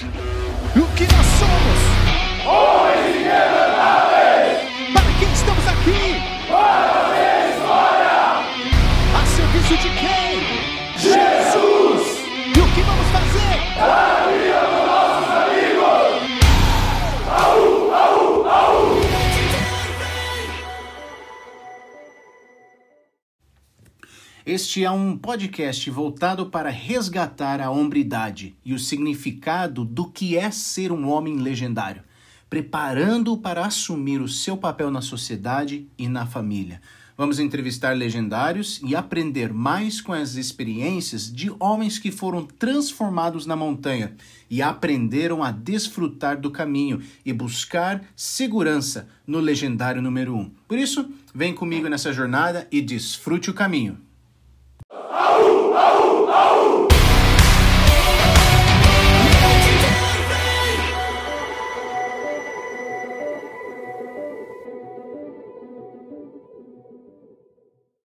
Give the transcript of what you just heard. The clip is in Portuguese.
O que nós somos? Homens Este é um podcast voltado para resgatar a hombridade e o significado do que é ser um homem legendário, preparando-o para assumir o seu papel na sociedade e na família. Vamos entrevistar legendários e aprender mais com as experiências de homens que foram transformados na montanha e aprenderam a desfrutar do caminho e buscar segurança no legendário número um. Por isso, vem comigo nessa jornada e desfrute o caminho.